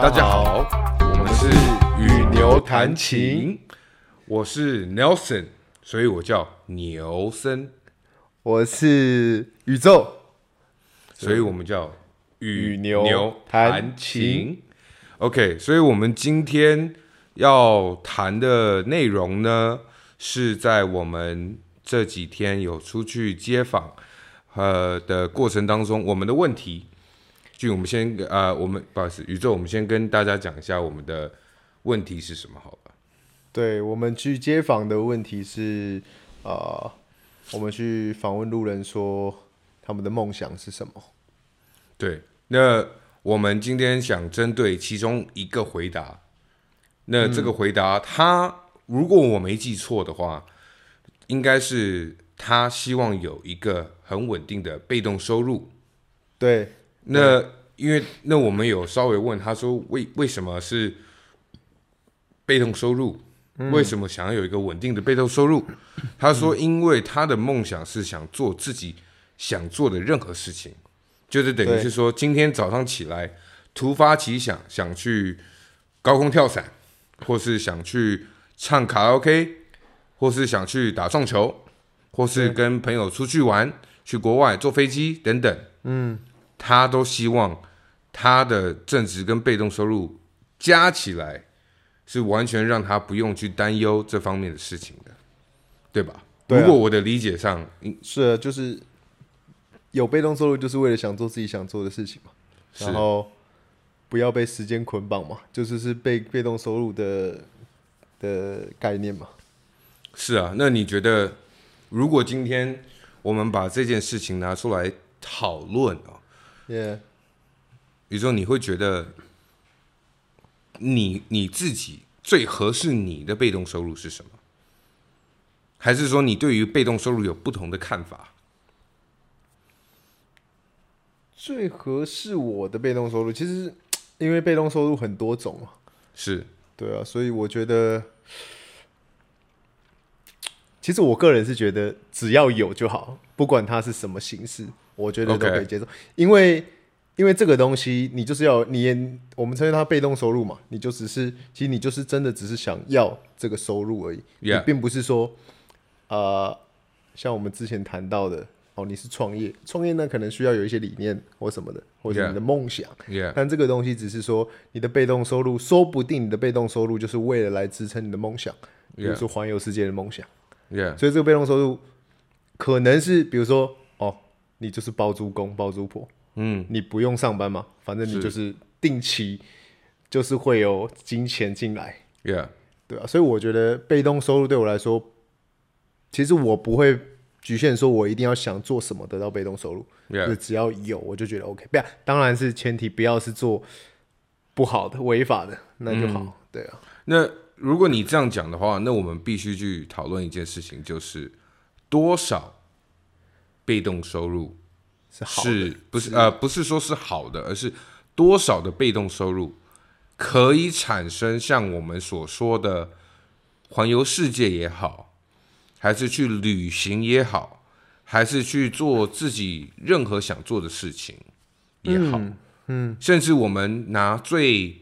大家好，我们是与牛弹琴，我是 Nelson，所以我叫牛森。我是宇宙，所以我们叫与牛牛谈谈琴琴。OK，所以我们今天要谈的内容呢，是在我们这几天有出去街访呃的过程当中，我们的问题。就我们先呃，我们不好意思，宇宙，我们先跟大家讲一下我们的问题是什么，好吧？对，我们去街访的问题是，呃，我们去访问路人说他们的梦想是什么？对，那我们今天想针对其中一个回答，那这个回答他，如果我没记错的话，应该是他希望有一个很稳定的被动收入。对。那因为那我们有稍微问他说，为为什么是被动收入？为什么想要有一个稳定的被动收入？他说，因为他的梦想是想做自己想做的任何事情，就是等于是说，今天早上起来突发奇想，想去高空跳伞，或是想去唱卡拉 OK，或是想去打撞球，或是跟朋友出去玩，去国外坐飞机等等。嗯。他都希望他的正职跟被动收入加起来是完全让他不用去担忧这方面的事情的，对吧？对啊。如果我的理解上是啊，就是有被动收入，就是为了想做自己想做的事情嘛，然后不要被时间捆绑嘛，就是是被被动收入的的概念嘛。是啊，那你觉得如果今天我们把这件事情拿出来讨论啊？Yeah，比如说你会觉得你你自己最合适你的被动收入是什么？还是说你对于被动收入有不同的看法？最合适我的被动收入，其实因为被动收入很多种啊，是对啊，所以我觉得，其实我个人是觉得只要有就好，不管它是什么形式。我觉得都可以接受.因为因为这个东西，你就是要你也我们称为它被动收入嘛，你就只是其实你就是真的只是想要这个收入而已.你并不是说呃像我们之前谈到的哦，你是创业，创业呢可能需要有一些理念或什么的，或者你的梦想，Yeah. 但这个东西只是说你的被动收入，说不定你的被动收入就是为了来支撑你的梦想，比如说环游世界的梦想，Yeah. 所以这个被动收入可能是比如说。你就是包租公包租婆，嗯，你不用上班嘛，反正你就是定期，就是会有金钱进来，Yeah，对啊，所以我觉得被动收入对我来说，其实我不会局限说我一定要想做什么得到被动收入，Yeah，就只要有我就觉得 OK，不要，当然是前提不要是做不好的违法的那就好，嗯，对啊。那如果你这样讲的话，那我们必须去讨论一件事情，就是多少。被动收入是好的，是不是，是呃，不是说是好的，而是多少的被动收入可以产生像我们所说的环游世界也好，还是去旅行也好，还是去做自己任何想做的事情也好，嗯，嗯，甚至我们拿最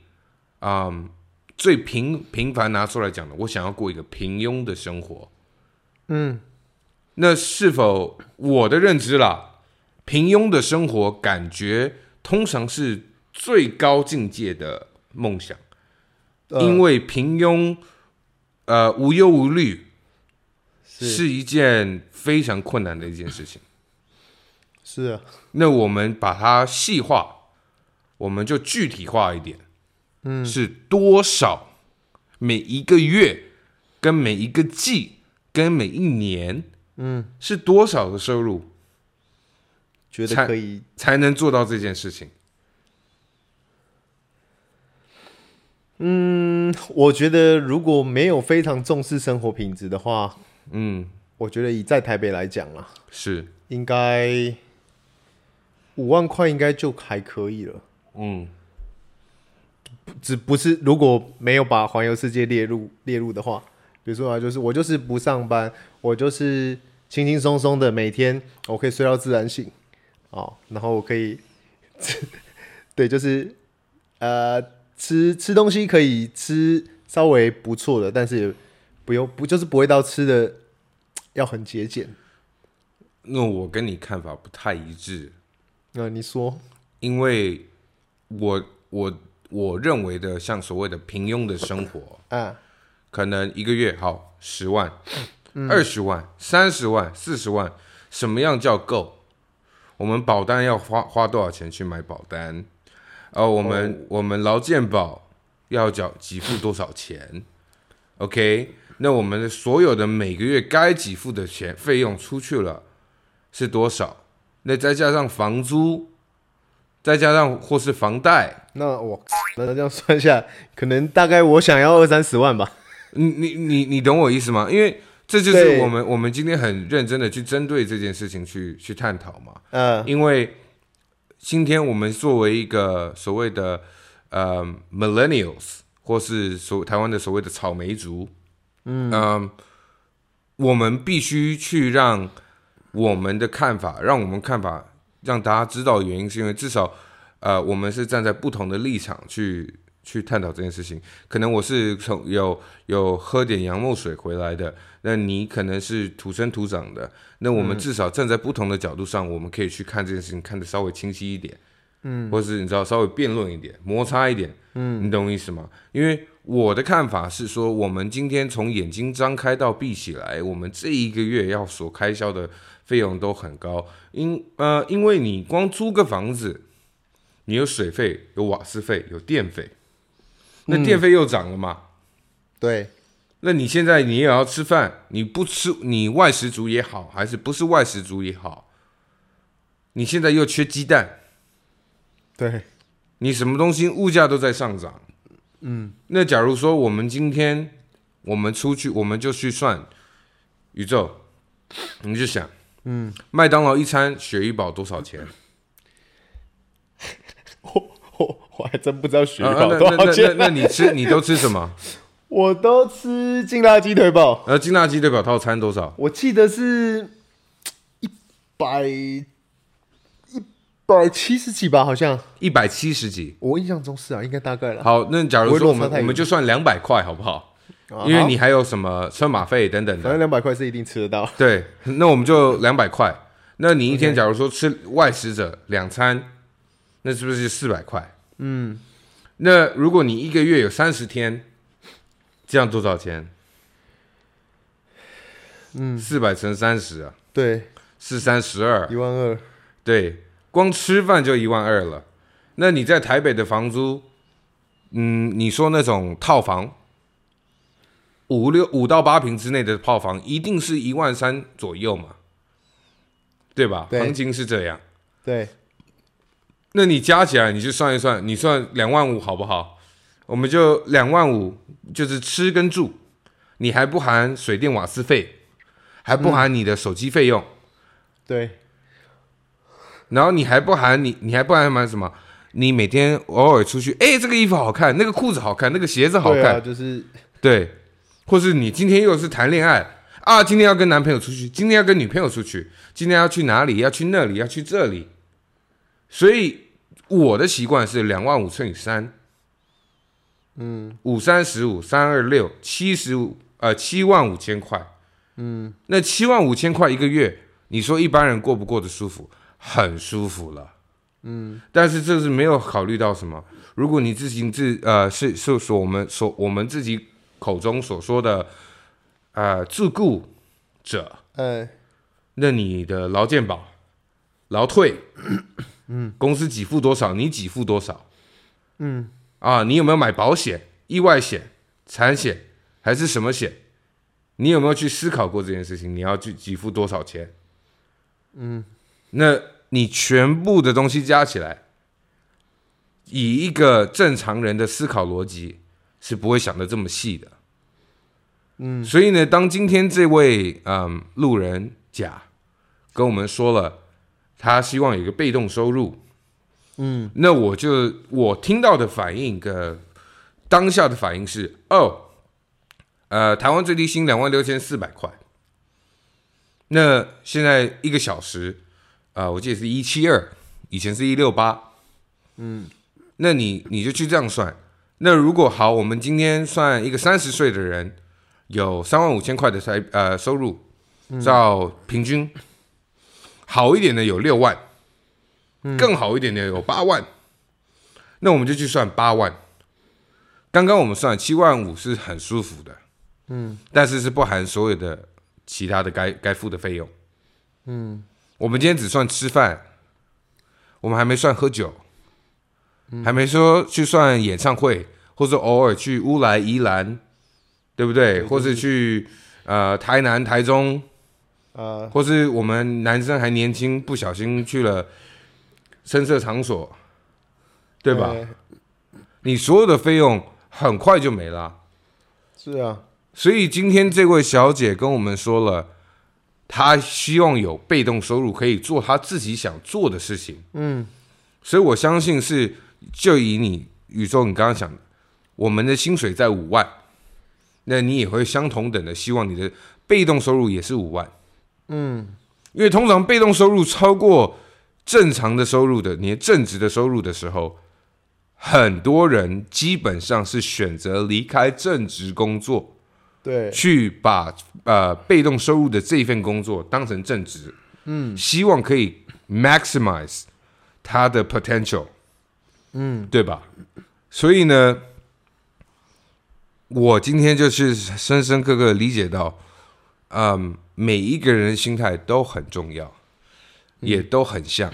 啊、嗯、最平平凡拿出来讲的，我想要过一个平庸的生活，嗯。那是否我的认知啦？平庸的生活感觉通常是最高境界的梦想，呃、因为平庸，呃，无忧无虑，是，是一件非常困难的一件事情。是啊，那我们把它细化，我们就具体化一点。嗯，是多少？每一个月，跟每一个季，跟每一年。嗯，是多少的收入？觉得可以才，才能做到这件事情？嗯，我觉得如果没有非常重视生活品质的话，嗯，我觉得以在台北来讲啊，是应该五万块应该就还可以了。嗯，只不是如果没有把环游世界列入列入的话。比如说啊，就是我就是不上班，我就是轻轻松松的每天，我可以睡到自然醒，哦，然后我可以，对，就是呃，吃吃东西可以吃稍微不错的，但是也不用不就是不会到吃的要很节俭。那我跟你看法不太一致。那你说？因为我我我认为的像所谓的平庸的生活啊，可能一个月好十万、二十万、三十万、四十万，什么样叫够？我们保单要花花多少钱去买保单？哦，我们、oh. 我们劳健保要缴给付多少钱？OK，那我们的所有的每个月该给付的钱费用出去了是多少？那再加上房租，再加上或是房贷，那我那这样算下，可能大概我想要二三十万吧。你你你你懂我意思吗？因为这就是我们我们今天很认真的去针对这件事情去去探讨嘛。嗯，因为今天我们作为一个所谓的呃 millennials，或是所台湾的所谓的草莓族，嗯，呃，我们必须去让我们的看法，让我们看法让大家知道原因，是因为至少呃我们是站在不同的立场去。去探讨这件事情，可能我是从有有喝点洋墨水回来的，那你可能是土生土长的，那我们至少站在不同的角度上，我们可以去看这件事情，看得稍微清晰一点，嗯，或是你知道稍微辩论一点，摩擦一点，嗯，你懂我意思吗？因为我的看法是说，我们今天从眼睛张开到闭起来，我们这一个月要所开销的费用都很高，因呃，因为你光租个房子，你有水费，有瓦斯费，有电费。那电费又涨了嘛？嗯、对，那你现在你也要吃饭，你不吃，你外食族也好，还是不是外食族也好，你现在又缺鸡蛋，对，你什么东西物价都在上涨，嗯，那假如说我们今天我们出去，我们就去算宇宙，你就想，嗯，麦当劳一餐鳕鱼堡多少钱？我我还真不知道鳕鱼堡多少钱。那你吃，你都吃什么？我都吃劲辣鸡腿堡。呃，劲辣鸡腿堡套餐多少？我记得是一百一百七十几吧，好像一百七十几。我印象中是啊，应该大概了。好，那假如说我们我们就算两百块，好不好？因为你还有什么车马费等等的。反正两百块是一定吃得到。对，那我们就两百块。那你一天假如说吃外食者两餐。那是不是四百块？嗯，那如果你一个月有三十天，这样多少钱？嗯，四百乘三十啊，对，四三十二，一万二，对，光吃饭就一万二了。那你在台北的房租，嗯，你说那种套房，五六五到八平之内的套房，一定是一万三左右嘛，对吧？对，行情是这样，对。那你加起来，你就算一算，你算两万五好不好？我们就两万五，就是吃跟住，你还不含水电瓦斯费，还不含你的手机费用，嗯、对。然后你还不含你，你还不含买什么？你每天偶尔出去，哎、欸，这个衣服好看，那个裤子好看，那个鞋子好看，啊、就是对。或是你今天又是谈恋爱啊，今天要跟男朋友出去，今天要跟女朋友出去，今天要去哪里？要去那里？要去这里？所以。我的习惯是两万五乘以三，嗯，五三十五，三二六，七十五，呃，七万五千块，嗯，那七万五千块一个月，你说一般人过不过得舒服？很舒服了，嗯，但是这是没有考虑到什么？如果你自行自，呃，是是说我们所我们自己口中所说的，呃，自雇者，哎，那你的劳健保、劳退。嗯，公司给付多少，你给付多少？嗯，啊，你有没有买保险？意外险、产险还是什么险？你有没有去思考过这件事情？你要去给付多少钱？嗯，那你全部的东西加起来，以一个正常人的思考逻辑是不会想的这么细的。嗯，所以呢，当今天这位嗯路人甲跟我们说了。他希望有一个被动收入，嗯，那我就我听到的反应跟当下的反应是，哦，呃，台湾最低薪两万六千四百块，那现在一个小时，啊、呃，我记得是一七二，以前是一六八，嗯，那你你就去这样算，那如果好，我们今天算一个三十岁的人，有三万五千块的财呃收入，照平均，好一点的有六万，更好一点的有八万，那我们就去算八万。刚刚我们算七万五是很舒服的，嗯，但是是不含所有的其他的该该付的费用，嗯，我们今天只算吃饭，我们还没算喝酒，嗯、还没说去算演唱会，或者偶尔去乌来宜兰，对不对？对。或是去呃台南台中，呃，或是我们男生还年轻，不小心去了深色场所，对吧？欸、你所有的费用。很快就没了，是啊，所以今天这位小姐跟我们说了，她希望有被动收入，可以做她自己想做的事情。嗯，所以我相信是，就以你宇宙，你刚刚讲的，我们的薪水在五万，那你也会相同等的希望你的被动收入也是五万。嗯，因为通常被动收入超过正常的收入的，你的正职的收入的时候。很多人基本上是选择离开正职工作，对，去把呃被动收入的这一份工作当成正职，嗯，希望可以 maximize 他的 potential，嗯，对吧？所以呢，我今天就是深深刻刻理解到，嗯，每一个人的心态都很重要，嗯，也都很像，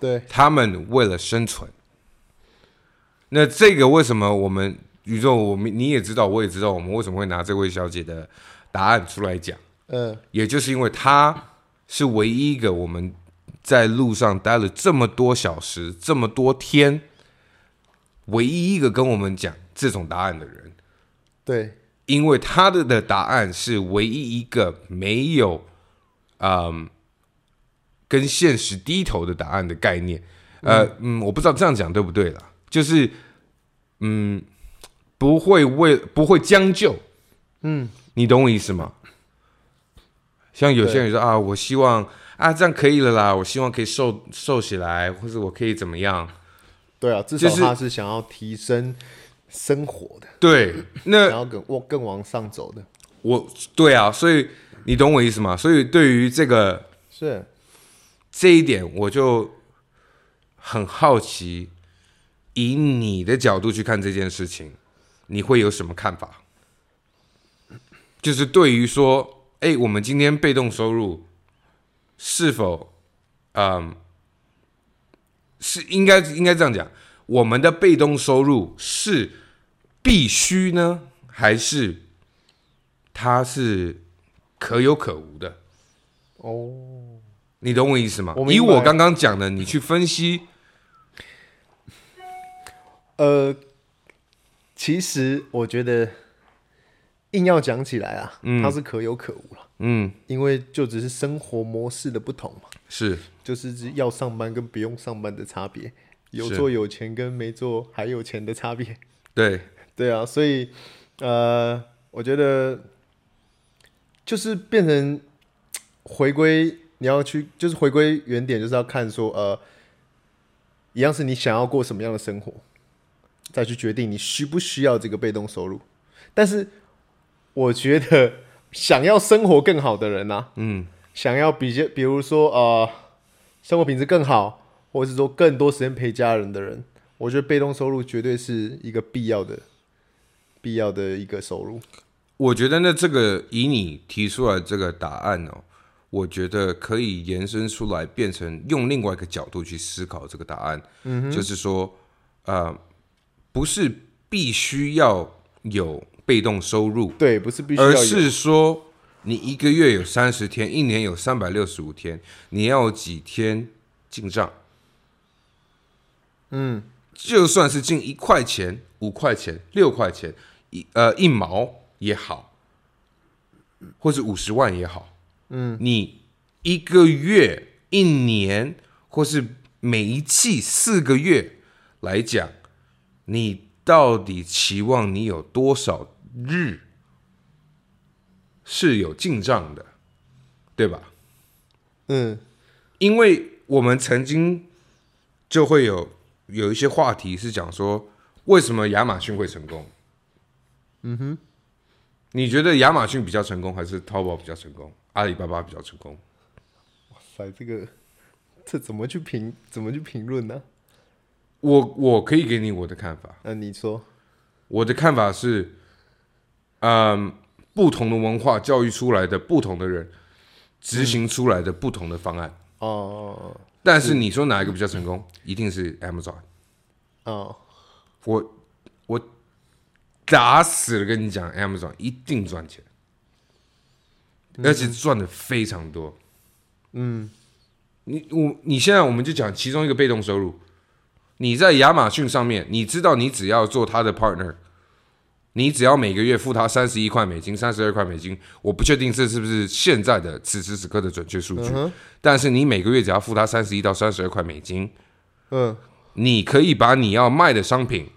对，他们为了生存。那这个为什么我们宇宙，我们你也知道，我也知道，我们为什么会拿这位小姐的答案出来讲？嗯，也就是因为她是唯一一个我们在路上待了这么多小时、这么多天，唯一一个跟我们讲这种答案的人。对，因为他的的答案是唯一一个没有嗯跟现实低头的答案的概念。呃嗯，我不知道这样讲对不对啦。就是，嗯，不会为不会将就，嗯，你懂我意思吗？像有些人说啊，我希望啊这样可以了啦，我希望可以瘦瘦起来，或者我可以怎么样？对啊，至少他是想要提升生活的，对，那想要更往更往上走的。我对啊，所以你懂我意思吗？所以对于这个是这一点，我就很好奇。以你的角度去看这件事情，你会有什么看法？就是对于说，哎，我们今天被动收入是否，嗯，是应该应该这样讲，我们的被动收入是必须呢，还是它是可有可无的？哦，你懂我意思吗？我以我刚刚讲的，你去分析。呃，其实我觉得硬要讲起来啊，嗯，它是可有可无了，嗯，因为就只是生活模式的不同嘛，是，就是要上班跟不用上班的差别，有做有钱跟没做还有钱的差别，对，对啊，所以呃，我觉得就是变成回归，你要去就是回归原点，就是要看说呃，一样是你想要过什么样的生活。再去决定你需不需要这个被动收入，但是我觉得想要生活更好的人呐、啊，嗯，想要比较，比如说呃，生活品质更好，或者是说更多时间陪家人的人，我觉得被动收入绝对是一个必要的、必要的一个收入。我觉得呢，这个以你提出来这个答案哦，我觉得可以延伸出来，变成用另外一个角度去思考这个答案，嗯，就是说，呃。不是必须要有被动收入，对，不是必须，而是说你一个月有三十天，一年有三百六十五天，你要几天进账？嗯，就算是进一块钱、五块钱、六块钱，一呃一毛也好，或者五十万也好，嗯，你一个月、一年，或是每一季四个月来讲。你到底期望你有多少日是有进账的，对吧？嗯，因为我们曾经就会有有一些话题是讲说，为什么亚马逊会成功？嗯哼，你觉得亚马逊比较成功，还是淘宝比较成功？阿里巴巴比较成功？哇塞，这个这怎么去评？怎么去评论呢？我我可以给你我的看法。那、呃、你说，我的看法是，嗯，不同的文化教育出来的不同的人，执行出来的不同的方案。哦哦哦。但是你说哪一个比较成功？一定是 Amazon。哦。我我打死了跟你讲，Amazon 一定赚钱，而且赚的非常多。嗯，你我你现在我们就讲其中一个被动收入，你在亚马逊上面，你知道你只要做他的 partner，你只要每个月付他三十一块美金、三十二块美金，我不确定这是不是现在的此时此刻的准确数据，但是你每个月只要付他三十一到三十二块美金，嗯。你可以把你要卖的商品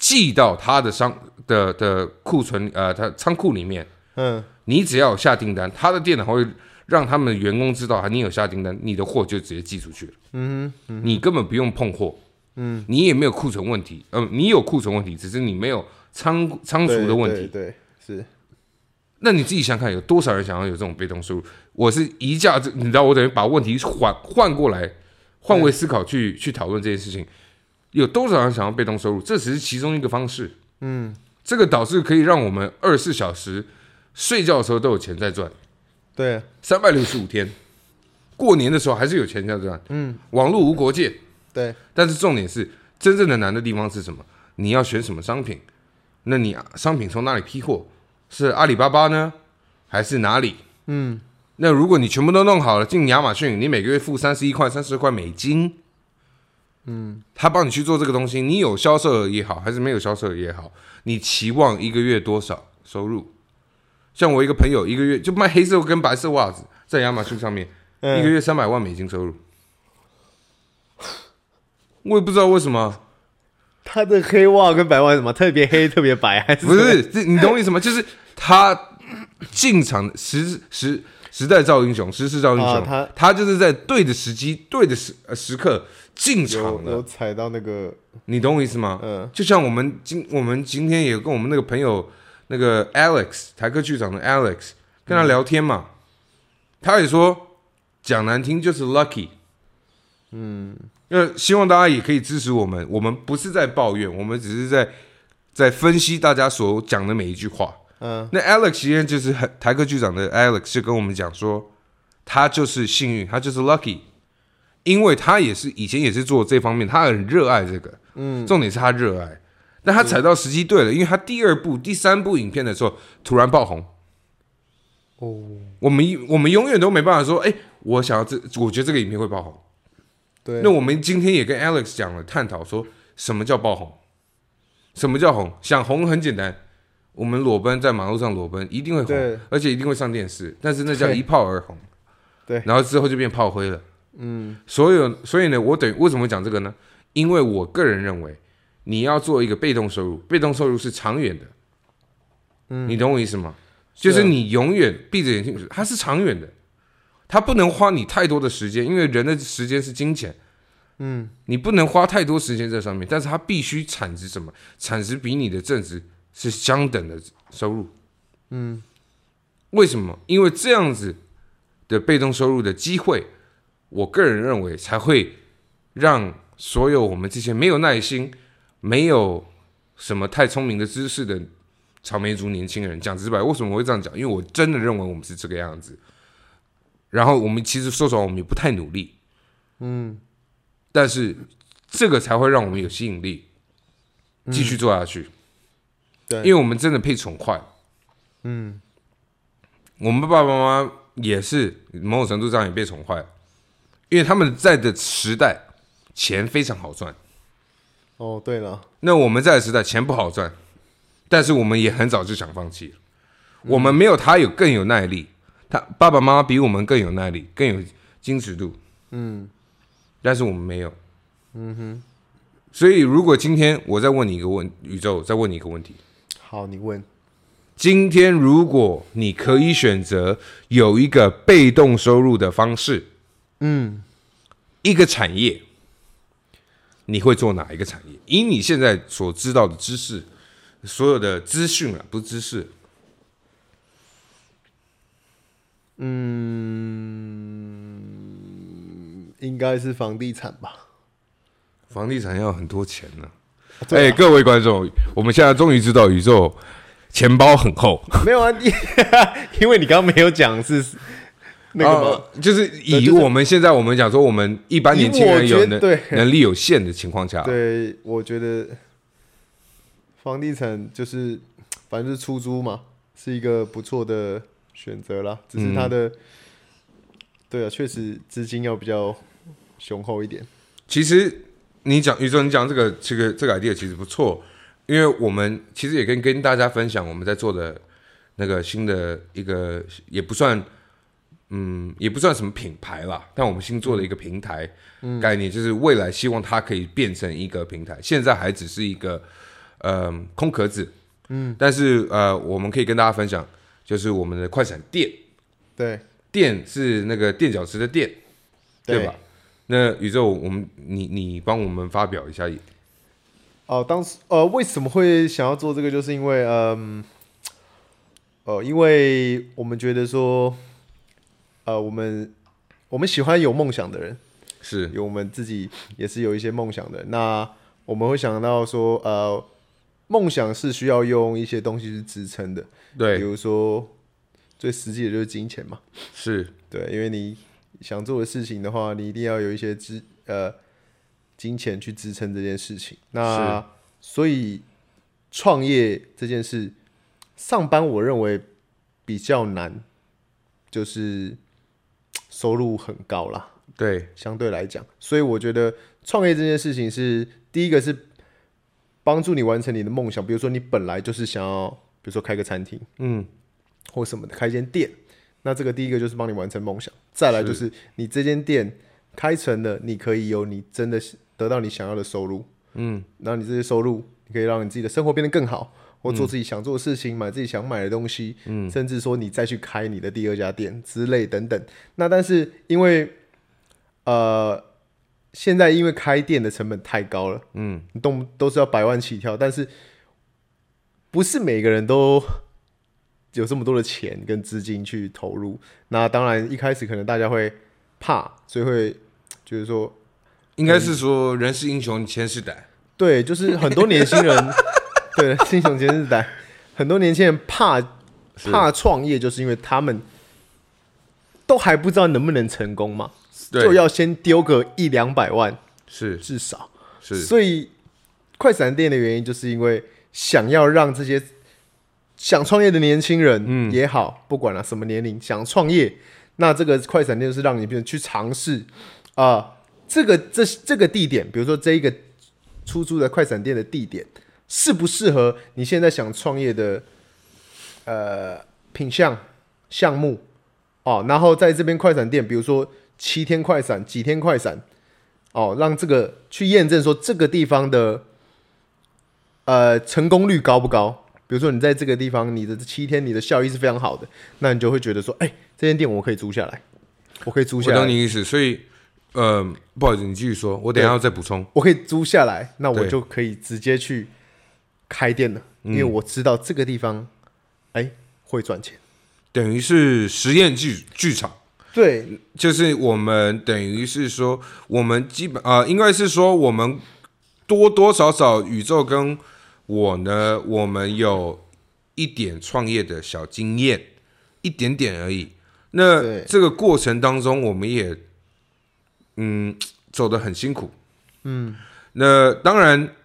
寄到他的商的的库存呃，他仓库里面。嗯，你只要有下订单，他的电脑会让他们员工知道，你有下订单，你的货就直接寄出去了。嗯哼，你根本不用碰货。嗯，你也没有库存问题。嗯，你有库存问题，只是你没有仓仓储的问题。对，对，对，是。那你自己想想看，有多少人想要有这种被动收入？我是一下子，你知道，我等于把问题换换过来。换位思考去去讨论这件事情，有多少人想要被动收入？这只是其中一个方式。嗯，这个导致可以让我们二十四小时睡觉的时候都有钱在赚。对，三百六十五天，过年的时候还是有钱在赚。嗯，网络无国界。对，但是重点是，真正的难的地方是什么？你要选什么商品？那你商品从哪里批货？是阿里巴巴呢，还是哪里？嗯。那如果你全部都弄好了，进亚马逊，你每个月付三十一块、三十块美金，嗯，他帮你去做这个东西，你有销售额也好，还是没有销售额也好，你期望一个月多少收入？像我一个朋友，一个月就卖黑色跟白色袜子，在亚马逊上面，嗯、一个月三百万美金收入，我也不知道为什么，他的黑袜跟白袜什么特别黑、特别白，还是不是？这你懂我意思吗？就是他进场实实。时代造英雄，时势造英雄。啊、他他就是在对的时机、对的时时刻进场的。有踩到那个，你懂我意思吗？嗯。就像我们今我们今天也跟我们那个朋友那个 Alex 台科剧场的 Alex 跟他聊天嘛，嗯、他也说讲难听就是 lucky。嗯。那希望大家也可以支持我们，我们不是在抱怨，我们只是在在分析大家所讲的每一句话。嗯，那 Alex 今天就是很台科局长的 Alex 就跟我们讲说，他就是幸运，他就是 lucky，因为他也是以前也是做这方面，他很热爱这个，嗯，重点是他热爱，但他踩到时机对了，因为他第二部、第三部影片的时候突然爆红，哦，我们我们永远都没办法说，哎，我想要这，我觉得这个影片会爆红，对，那我们今天也跟 Alex 讲了，探讨说什么叫爆红，什么叫红，想红很简单。我们裸奔在马路上裸奔，一定会红，而且一定会上电视。但是那叫一炮而红，对，然后之后就变炮灰了。嗯，所有所以呢，我等于为什么讲这个呢？因为我个人认为，你要做一个被动收入，被动收入是长远的。嗯，你懂我意思吗？就是你永远闭着眼睛，它是长远的，它不能花你太多的时间，因为人的时间是金钱。嗯，你不能花太多时间在上面，但是它必须产值什么？产值比你的正值。是相等的收入，嗯，为什么？因为这样子的被动收入的机会，我个人认为才会让所有我们这些没有耐心、没有什么太聪明的知识的草莓族年轻人讲直白，为什么我会这样讲？因为我真的认为我们是这个样子。然后我们其实说实话，我们也不太努力，嗯，但是这个才会让我们有吸引力，继续做下去。对，因为我们真的被宠坏，嗯，我们爸爸妈妈也是某种程度上也被宠坏，因为他们在的时代钱非常好赚。哦，对了，那我们在的时代钱不好赚，但是我们也很早就想放弃了。嗯、我们没有他有更有耐力，他爸爸妈妈比我们更有耐力，更有矜持度，嗯，但是我们没有，嗯哼。所以如果今天我再问你一个问，宇宙再问你一个问题。好，你问。今天如果你可以选择有一个被动收入的方式，嗯，一个产业，你会做哪一个产业？以你现在所知道的知识，所有的资讯啊，不是知识。嗯，应该是房地产吧。房地产要很多钱呢、啊。哎、各位观众，我们现在终于知道宇宙钱包很厚。没有啊，你 因为你刚刚没有讲是那个吗、啊？就是以我们现在我们讲说，我们一般年轻人有能对能力有限的情况下，对，我觉得房地产就是反正是出租嘛，是一个不错的。选择啦，只是它的，嗯、对啊，确实资金要比较雄厚一点。其实你讲宇宙，你讲这个这个这个 idea 其实不错，因为我们其实也跟跟大家分享我们在做的那个新的一个也不算，嗯，也不算什么品牌啦，但我们新做的一个平台、嗯、概念，就是未来希望它可以变成一个平台，现在还只是一个呃空壳子，嗯，但是呃我们可以跟大家分享。就是我们的快闪店，对，店是那个垫脚石的垫，对吧？那宇宙，我们你你帮我们发表一下。哦，当时呃，为什么会想要做这个？就是因为嗯，呃，因为我们觉得说，呃，我们我们喜欢有梦想的人，是有我们自己也是有一些梦想的。那我们会想到说，呃。梦想是需要用一些东西去支撑的，对，比如说最实际的就是金钱嘛，是对，因为你想做的事情的话，你一定要有一些支呃金钱去支撑这件事情。那所以创业这件事，上班我认为比较难，就是收入很高啦，对，相对来讲，所以我觉得创业这件事情是第一个是。帮助你完成你的梦想，比如说你本来就是想要，比如说开个餐厅，嗯，或什么的，开一间店。那这个第一个就是帮你完成梦想，再来就是你这间店开成了，你可以有你真的得到你想要的收入，嗯，然后你这些收入，你可以让你自己的生活变得更好，或做自己想做的事情，嗯、买自己想买的东西，嗯，甚至说你再去开你的第二家店之类等等。那但是因为，呃。现在因为开店的成本太高了，嗯，你动都是要百万起跳，但是不是每个人都有这么多的钱跟资金去投入。那当然一开始可能大家会怕，所以会就是说，应该是说人是英雄钱是胆，对，就是很多年轻人，对，英雄钱是胆，很多年轻人怕怕创业，就是因为他们都还不知道能不能成功嘛。就要先丢个一两百万，是至少是，所以快闪店的原因，就是因为想要让这些想创业的年轻人也好，不管了什么年龄想创业，那这个快闪店是让你变去尝试啊，这个这这个地点，比如说这一个出租的快闪店的地点，适不适合你现在想创业的呃品相项目哦，然后在这边快闪店，比如说。七天快闪，几天快闪，哦，让这个去验证说这个地方的，呃，成功率高不高？比如说你在这个地方，你的七天你的效益是非常好的，那你就会觉得说，哎、欸，这间店我可以租下来，我可以租下来。我懂你意思，所以，呃，不好意思，你继续说，我等一下要再补充。我可以租下来，那我就可以直接去开店了，因为我知道这个地方，哎、欸，会赚钱，等于是实验剧剧场。对，就是我们等于是说，我们基本啊、呃，应该是说，我们多多少少宇宙跟我呢，我们有一点创业的小经验，一点点而已。那这个过程当中，我们也嗯走得很辛苦，嗯。那当然，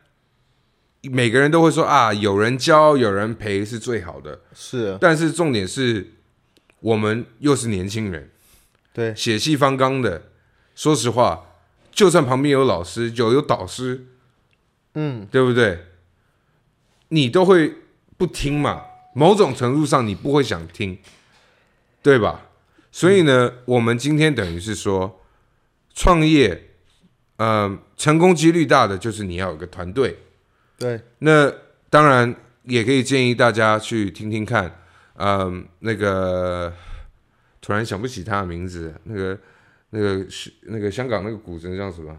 每个人都会说啊，有人教，有人陪是最好的，是啊。但是重点是我们又是年轻人。对，血气方刚的，说实话，就算旁边有老师，有有导师，嗯，对不对？你都会不听嘛？某种程度上，你不会想听，对吧？所以呢，嗯、我们今天等于是说，创业，嗯、呃，成功几率大的就是你要有个团队。对，那当然也可以建议大家去听听看，嗯、呃，那个。突然想不起他的名字，那个、那个是那个香港那个股神叫什么？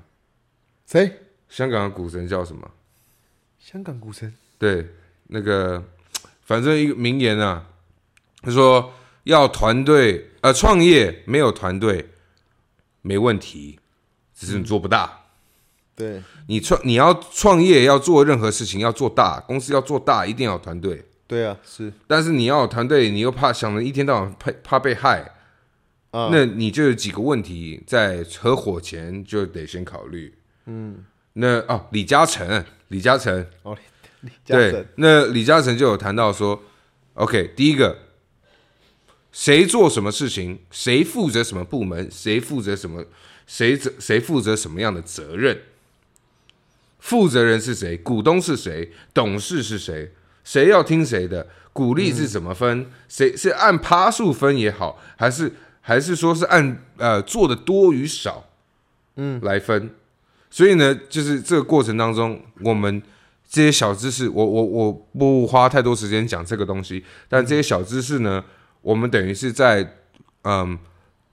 谁？香港的股神叫什么？香港股神？对，那个反正一个名言啊，他说要团队，呃，创业没有团队没问题，只是你做不大。嗯、对，你创你要创业要做任何事情要做大，公司要做大，一定要有团队。对啊，是。但是你要有团队，你又怕想着一天到晚怕怕被害。那你就有几个问题，在合伙前就得先考虑。嗯，那哦，李嘉诚，李嘉诚，哦，李嘉诚，对，那李嘉诚就有谈到说，OK，第一个，谁做什么事情，谁负责什么部门，谁负责什么，谁责谁负责什么样的责任，负责人是谁，股东是谁，董事是谁，谁要听谁的，股利是怎么分，谁、嗯、是按趴数分也好，还是。还是说是按呃做的多与少，嗯。来分，嗯、所以呢，就是这个过程当中，我们这些小知识，我我我不花太多时间讲这个东西，但这些小知识呢，我们等于是在嗯、呃，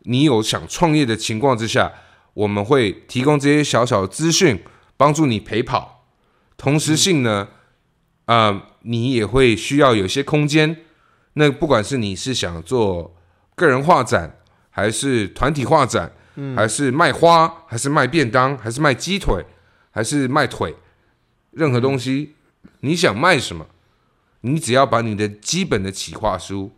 你有想创业的情况之下，我们会提供这些小小的资讯，帮助你陪跑，同时性呢，嗯、呃，你也会需要有些空间，那不管是你是想做个人画展。还是团体画展，嗯、还是卖花，还是卖便当，还是卖鸡腿，还是卖腿，任何东西，嗯、你想卖什么，你只要把你的基本的企划书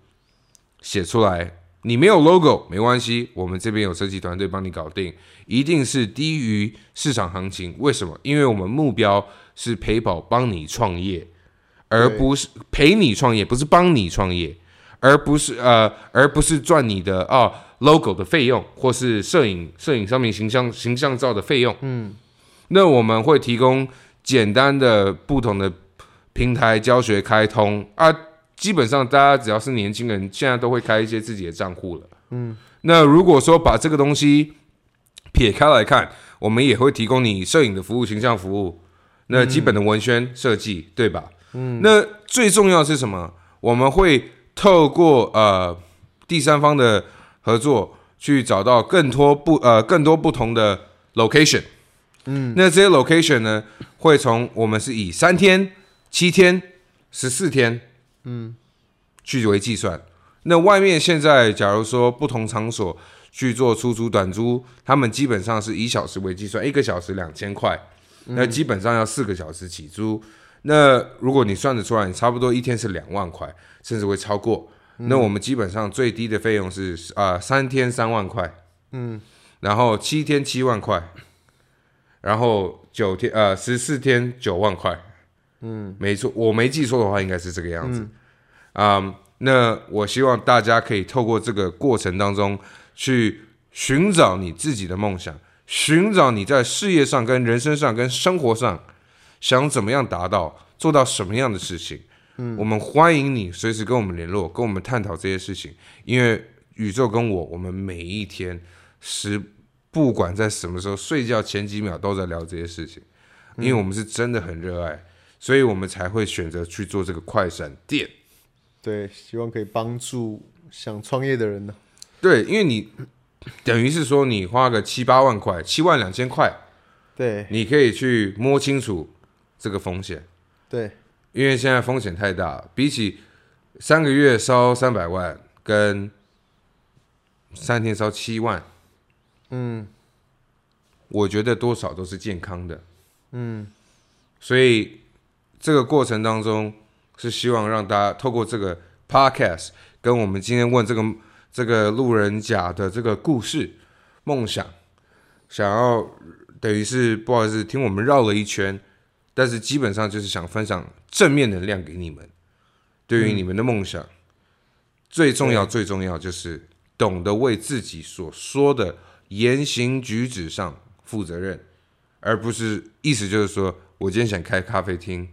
写出来。你没有 logo 没关系，我们这边有设计团队帮你搞定，一定是低于市场行情。为什么？因为我们目标是陪跑帮你创业，而不是陪你创业，不是帮你创业，而不是呃，而不是赚你的啊。哦 logo 的费用，或是摄影摄影上面形象形象照的费用，嗯，那我们会提供简单的不同的平台教学开通啊，基本上大家只要是年轻人，现在都会开一些自己的账户了，嗯，那如果说把这个东西撇开来看，我们也会提供你摄影的服务、形象服务，那基本的文宣设计，嗯、对吧？嗯，那最重要的是什么？我们会透过呃第三方的。合作去找到更多不呃更多不同的 location，嗯，那这些 location 呢，会从我们是以三天、七天、十四天，嗯，去为计算。那外面现在假如说不同场所去做出租短租，他们基本上是以小时为计算，一个小时两千块，那基本上要四个小时起租。那如果你算得出来，你差不多一天是两万块，甚至会超过。那我们基本上最低的费用是啊、呃、三天三万块，嗯，然后七天七万块，然后九天呃十四天九万块，嗯，没错，我没记错的话应该是这个样子，啊、嗯嗯，那我希望大家可以透过这个过程当中去寻找你自己的梦想，寻找你在事业上、跟人生上、跟生活上想怎么样达到，做到什么样的事情。嗯，我们欢迎你随时跟我们联络，跟我们探讨这些事情。因为宇宙跟我，我们每一天是不管在什么时候睡觉前几秒都在聊这些事情，因为我们是真的很热爱，所以我们才会选择去做这个快闪店。对，希望可以帮助想创业的人呢。对，因为你等于是说你花个七八万块，七万两千块，对，你可以去摸清楚这个风险。对。因为现在风险太大，比起三个月烧三百万跟三天烧七万，嗯，我觉得多少都是健康的，嗯，所以这个过程当中是希望让大家透过这个 podcast 跟我们今天问这个这个路人甲的这个故事梦想，想要等于是不好意思听我们绕了一圈。但是基本上就是想分享正面能量给你们，对于你们的梦想，嗯、最重要最重要就是懂得为自己所说的言行举止上负责任，而不是意思就是说我今天想开咖啡厅，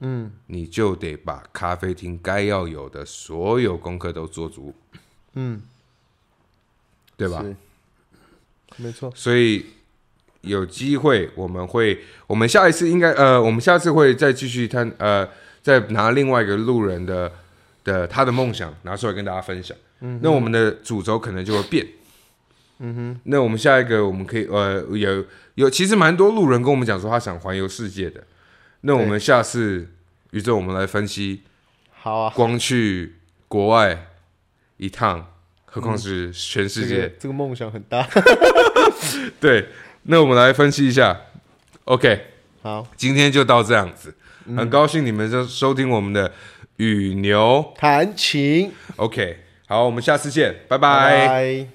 嗯，你就得把咖啡厅该要有的所有功课都做足，嗯，对吧？没错，所以。有机会，我们会，我们下一次应该，呃，我们下次会再继续探，呃，再拿另外一个路人的的他的梦想拿出来跟大家分享。嗯，那我们的主轴可能就会变，嗯哼，那我们下一个我们可以呃有有其实蛮多路人跟我们讲说他想环游世界的，那我们下次宇宙我们来分析。好啊，光去国外一趟，何况是全世界，这个梦、这个、想很大。对，那我们来分析一下。OK，好，今天就到这样子，嗯、很高兴你们就收听我们的与牛弹琴。OK，好，我们下次见，拜拜。拜拜。